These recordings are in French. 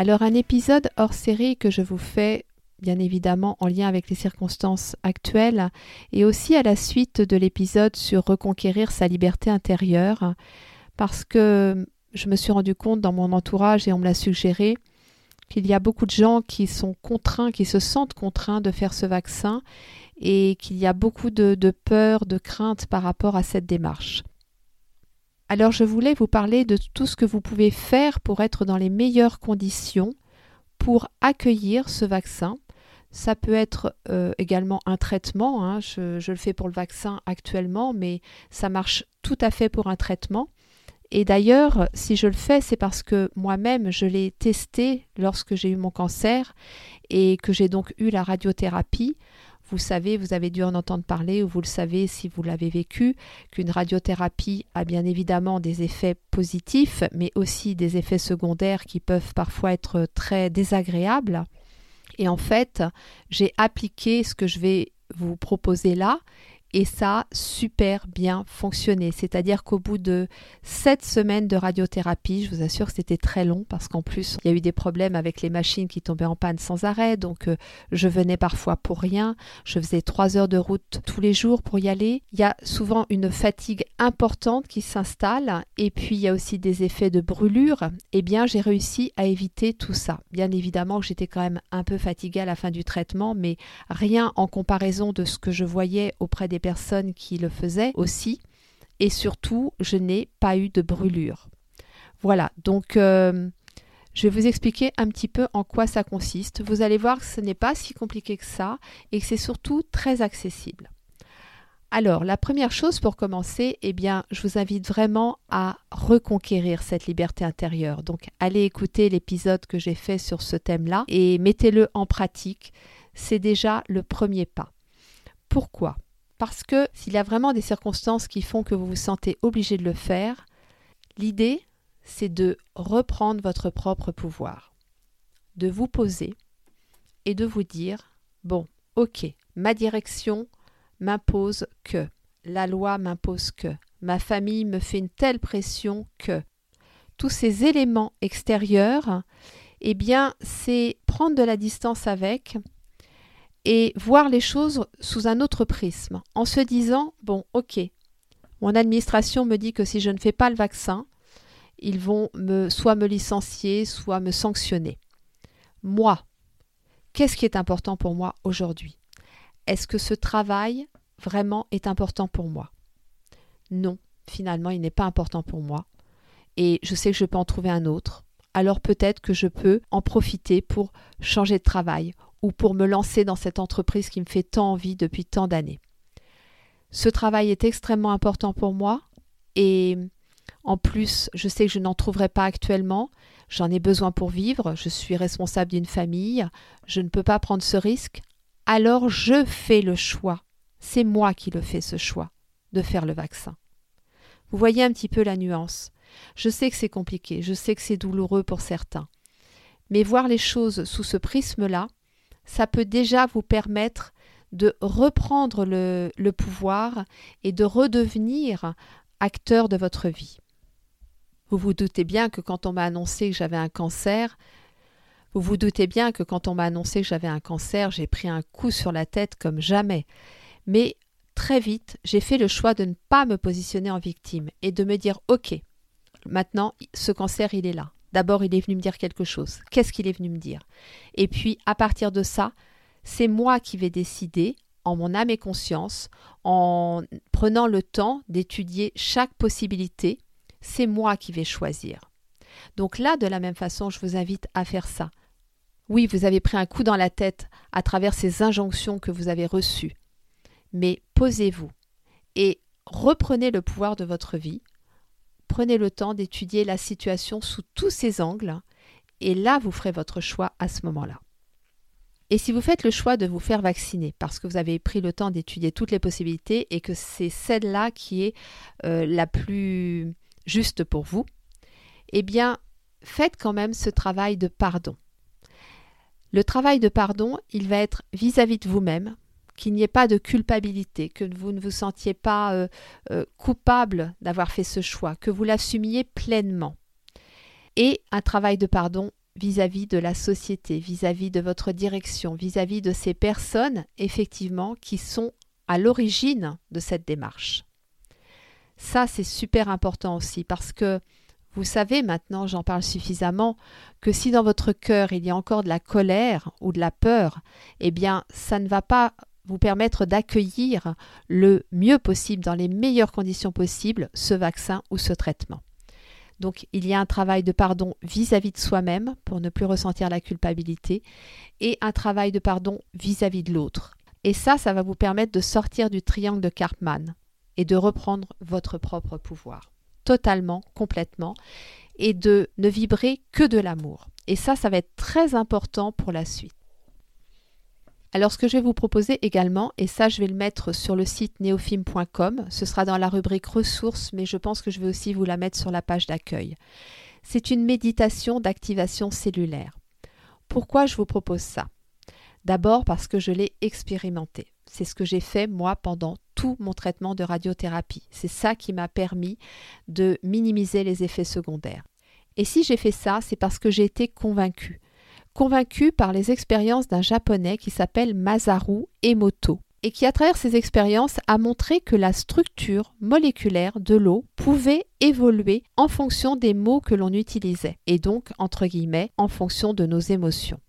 Alors un épisode hors série que je vous fais bien évidemment en lien avec les circonstances actuelles et aussi à la suite de l'épisode sur reconquérir sa liberté intérieure parce que je me suis rendu compte dans mon entourage et on me l'a suggéré qu'il y a beaucoup de gens qui sont contraints, qui se sentent contraints de faire ce vaccin et qu'il y a beaucoup de, de peur, de crainte par rapport à cette démarche. Alors je voulais vous parler de tout ce que vous pouvez faire pour être dans les meilleures conditions pour accueillir ce vaccin. Ça peut être euh, également un traitement, hein. je, je le fais pour le vaccin actuellement, mais ça marche tout à fait pour un traitement. Et d'ailleurs, si je le fais, c'est parce que moi-même, je l'ai testé lorsque j'ai eu mon cancer et que j'ai donc eu la radiothérapie. Vous savez, vous avez dû en entendre parler ou vous le savez si vous l'avez vécu, qu'une radiothérapie a bien évidemment des effets positifs, mais aussi des effets secondaires qui peuvent parfois être très désagréables. Et en fait, j'ai appliqué ce que je vais vous proposer là et ça a super bien fonctionné. C'est-à-dire qu'au bout de sept semaines de radiothérapie, je vous assure que c'était très long parce qu'en plus, il y a eu des problèmes avec les machines qui tombaient en panne sans arrêt. Donc, euh, je venais parfois pour rien. Je faisais trois heures de route tous les jours pour y aller. Il y a souvent une fatigue importante qui s'installe et puis il y a aussi des effets de brûlure. Eh bien, j'ai réussi à éviter tout ça. Bien évidemment j'étais quand même un peu fatiguée à la fin du traitement, mais rien en comparaison de ce que je voyais auprès des personnes qui le faisaient aussi. Et surtout, je n'ai pas eu de brûlure. Voilà, donc euh, je vais vous expliquer un petit peu en quoi ça consiste. Vous allez voir que ce n'est pas si compliqué que ça et que c'est surtout très accessible. Alors, la première chose pour commencer, eh bien, je vous invite vraiment à reconquérir cette liberté intérieure. Donc, allez écouter l'épisode que j'ai fait sur ce thème-là et mettez-le en pratique. C'est déjà le premier pas. Pourquoi? Parce que s'il y a vraiment des circonstances qui font que vous vous sentez obligé de le faire, l'idée, c'est de reprendre votre propre pouvoir, de vous poser et de vous dire, bon, ok, ma direction m'impose que, la loi m'impose que, ma famille me fait une telle pression que, tous ces éléments extérieurs, eh bien, c'est prendre de la distance avec et voir les choses sous un autre prisme, en se disant, bon, ok, mon administration me dit que si je ne fais pas le vaccin, ils vont soit me licencier, soit me sanctionner. Moi, qu'est-ce qui est important pour moi aujourd'hui? Est-ce que ce travail vraiment est important pour moi? Non, finalement, il n'est pas important pour moi. Et je sais que je peux en trouver un autre. Alors peut-être que je peux en profiter pour changer de travail ou pour me lancer dans cette entreprise qui me fait tant envie depuis tant d'années. Ce travail est extrêmement important pour moi et en plus, je sais que je n'en trouverai pas actuellement. J'en ai besoin pour vivre, je suis responsable d'une famille, je ne peux pas prendre ce risque. Alors je fais le choix. C'est moi qui le fais ce choix de faire le vaccin. Vous voyez un petit peu la nuance. Je sais que c'est compliqué, je sais que c'est douloureux pour certains. Mais voir les choses sous ce prisme-là, ça peut déjà vous permettre de reprendre le, pouvoir et de redevenir acteur de votre vie. Vous vous doutez bien que quand on m'a annoncé que j'avais un cancer, vous vous doutez bien que quand on m'a annoncé que j'avais un cancer, j'ai pris un coup sur la tête comme jamais. Mais très vite, j'ai fait le choix de ne pas me positionner en victime et de me dire OK, maintenant ce cancer il est là. D'abord, il est venu me dire quelque chose. Qu'est-ce qu'il est venu me dire? Et puis, à partir de ça, c'est moi qui vais décider, en mon âme et conscience, en prenant le temps d'étudier chaque possibilité, c'est moi qui vais choisir. Donc là, de la même façon, je vous invite à faire ça. Oui, vous avez pris un coup dans la tête à travers ces injonctions que vous avez reçues. Mais posez-vous et reprenez le pouvoir de votre vie Prenez le temps d'étudier la situation sous tous ses angles et là, vous ferez votre choix à ce moment-là. Et si vous faites le choix de vous faire vacciner parce que vous avez pris le temps d'étudier toutes les possibilités et que c'est celle-là qui est euh, la plus juste pour vous, eh bien, faites quand même ce travail de pardon. Le travail de pardon, il va être vis-à-vis de vous-même, qu'il n'y ait pas de culpabilité, que vous ne vous sentiez pas euh, euh, coupable d'avoir fait ce choix, que vous l'assumiez pleinement. Et un travail de pardon vis-à-vis de la société, vis-à-vis de votre direction, vis-à-vis de ces personnes, effectivement, qui sont à l'origine de cette démarche. Ça, c'est super important aussi parce que vous savez maintenant, j'en parle suffisamment, que si dans votre cœur il y a encore de la colère ou de la peur, eh bien, ça ne va pas vous permettre d'accueillir le mieux possible, dans les meilleures conditions possibles, ce vaccin ou ce traitement. Donc il y a un travail de pardon vis-à-vis de soi-même pour ne plus ressentir la culpabilité et un travail de pardon vis-à-vis de l'autre. Et ça, ça va vous permettre de sortir du triangle de Karpman et de reprendre votre propre pouvoir, totalement, complètement, et de ne vibrer que de l'amour. Et ça, ça va être très important pour la suite. Alors ce que je vais vous proposer également, et ça je vais le mettre sur le site neofilm.com, ce sera dans la rubrique ressources, mais je pense que je vais aussi vous la mettre sur la page d'accueil. C'est une méditation d'activation cellulaire. Pourquoi je vous propose ça? D'abord parce que je l'ai expérimenté. C'est ce que j'ai fait moi pendant tout mon traitement de radiothérapie. C'est ça qui m'a permis de minimiser les effets secondaires. Et si j'ai fait ça, c'est parce que j'ai été convaincue convaincu par les expériences d'un japonais qui s'appelle Masaru Emoto et qui à travers ses expériences a montré que la structure moléculaire de l'eau pouvait évoluer en fonction des mots que l'on utilisait et donc entre guillemets en fonction de nos émotions.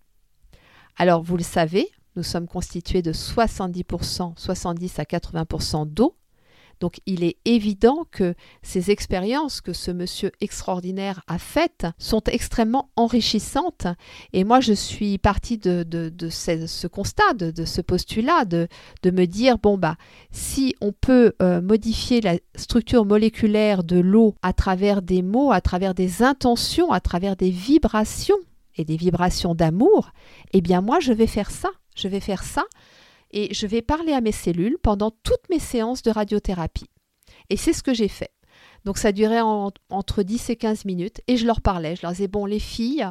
Alors vous le savez, nous sommes constitués de 70%, 70 à 80% d'eau donc il est évident que ces expériences que ce monsieur extraordinaire a faites sont extrêmement enrichissantes. Et moi, je suis partie de, ce, constat, de, ce postulat, de, me dire, bon, bah, si on peut euh, modifier la structure moléculaire de l'eau à travers des mots, à travers des intentions, à travers des vibrations, et des vibrations d'amour, eh bien moi, je vais faire ça. Je vais faire ça et je vais parler à mes cellules pendant toutes mes séances de radiothérapie. Et c'est ce que j'ai fait. Donc ça durait entre 10 et 15 minutes et je leur parlais. Je leur disais, bon, les filles,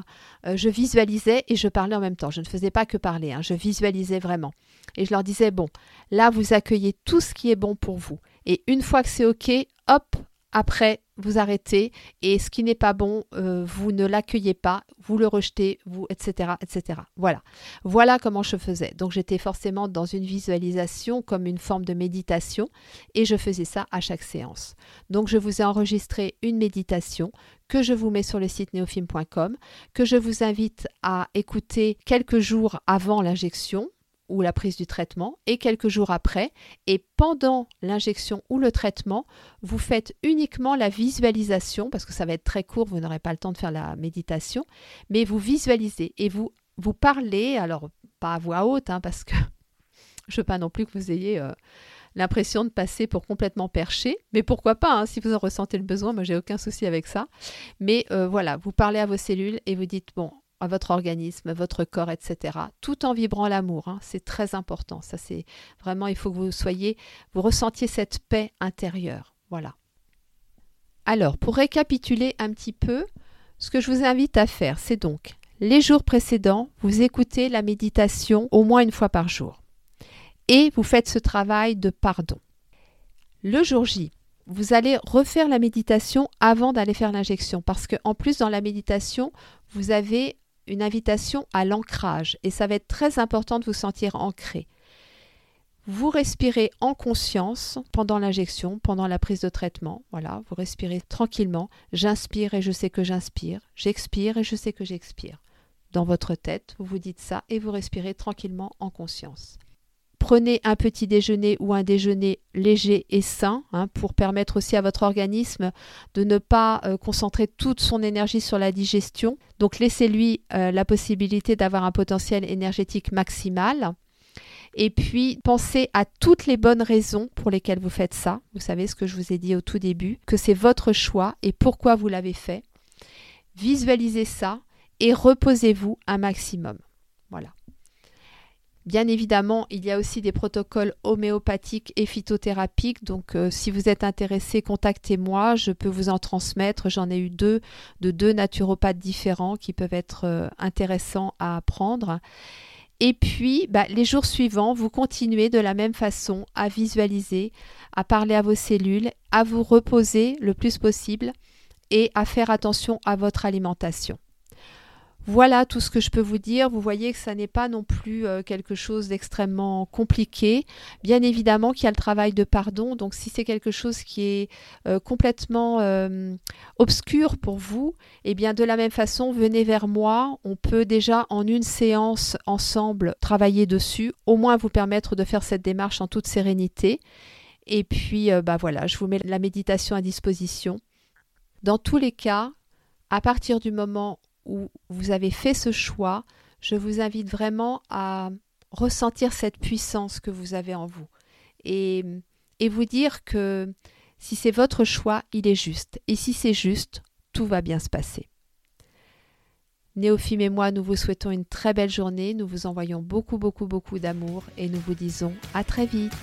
euh, je visualisais et je parlais en même temps. Je ne faisais pas que parler, hein, je visualisais vraiment. Et je leur disais, bon, là, vous accueillez tout ce qui est bon pour vous. Et une fois que c'est OK, hop, après, vous arrêtez et ce qui n'est pas bon, euh, vous ne l'accueillez pas, vous le rejetez, vous, etc., etc. Voilà. Voilà comment je faisais. Donc j'étais forcément dans une visualisation comme une forme de méditation et je faisais ça à chaque séance. Donc je vous ai enregistré une méditation que je vous mets sur le site neofilm.com, que je vous invite à écouter quelques jours avant l'injection ou la prise du traitement et quelques jours après. Et pendant l'injection ou le traitement, vous faites uniquement la visualisation, parce que ça va être très court, vous n'aurez pas le temps de faire la méditation, mais vous visualisez et vous, vous parlez, alors pas à voix haute, hein, parce que je ne veux pas non plus que vous ayez... Euh, l'impression de passer pour complètement perché. Mais pourquoi pas, hein, si vous en ressentez le besoin, moi j'ai aucun souci avec ça. Mais euh, voilà, vous parlez à vos cellules et vous dites, bon, à votre organisme, votre corps, etc. Tout en vibrant l'amour. Hein. C'est très important. Ça, c'est vraiment, il faut que vous soyez, vous ressentiez cette paix intérieure. Voilà. Alors, pour récapituler un petit peu, ce que je vous invite à faire, c'est donc les jours précédents, vous écoutez la méditation au moins une fois par jour. Et vous faites ce travail de pardon. Le jour J, vous allez refaire la méditation avant d'aller faire l'injection parce qu'en plus dans la méditation, vous avez une invitation à l'ancrage et ça va être très important de vous sentir ancré. Vous respirez en conscience pendant l'injection, pendant la prise de traitement. Voilà, vous respirez tranquillement. J'inspire et je sais que j'inspire. J'expire et je sais que j'expire. Dans votre tête, vous vous dites ça et vous respirez tranquillement en conscience. Prenez un petit déjeuner ou un déjeuner léger et sain hein, pour permettre aussi à votre organisme de ne pas euh, concentrer toute son énergie sur la digestion. Donc laissez-lui euh, la possibilité d'avoir un potentiel énergétique maximal. Et puis pensez à toutes les bonnes raisons pour lesquelles vous faites ça. Vous savez ce que je vous ai dit au tout début, que c'est votre choix et pourquoi vous l'avez fait. Visualisez ça et reposez-vous un maximum. Voilà. Bien évidemment, il y a aussi des protocoles homéopathiques et phytothérapiques. Donc, euh, si vous êtes intéressé, contactez-moi. Je peux vous en transmettre. J'en ai eu deux de deux naturopathes différents qui peuvent être euh, intéressants à apprendre. Et puis, bah, les jours suivants, vous continuez de la même façon à visualiser, à parler à vos cellules, à vous reposer le plus possible et à faire attention à votre alimentation. Voilà tout ce que je peux vous dire. Vous voyez que ça n'est pas non plus euh, quelque chose d'extrêmement compliqué. Bien évidemment qu'il y a le travail de pardon. Donc si c'est quelque chose qui est euh, complètement euh, obscur pour vous, eh bien de la même façon, venez vers moi. On peut déjà en une séance ensemble travailler dessus, au moins vous permettre de faire cette démarche en toute sérénité. Et puis bah voilà, je vous mets la méditation à disposition. Dans tous les cas, à partir du moment où vous avez fait ce choix, je vous invite vraiment à ressentir cette puissance que vous avez en vous et, et vous dire que si c'est votre choix, il est juste. Et si c'est juste, tout va bien se passer. Néophime et moi, nous vous souhaitons une très belle journée, nous vous envoyons beaucoup, beaucoup, beaucoup d'amour et nous vous disons à très vite.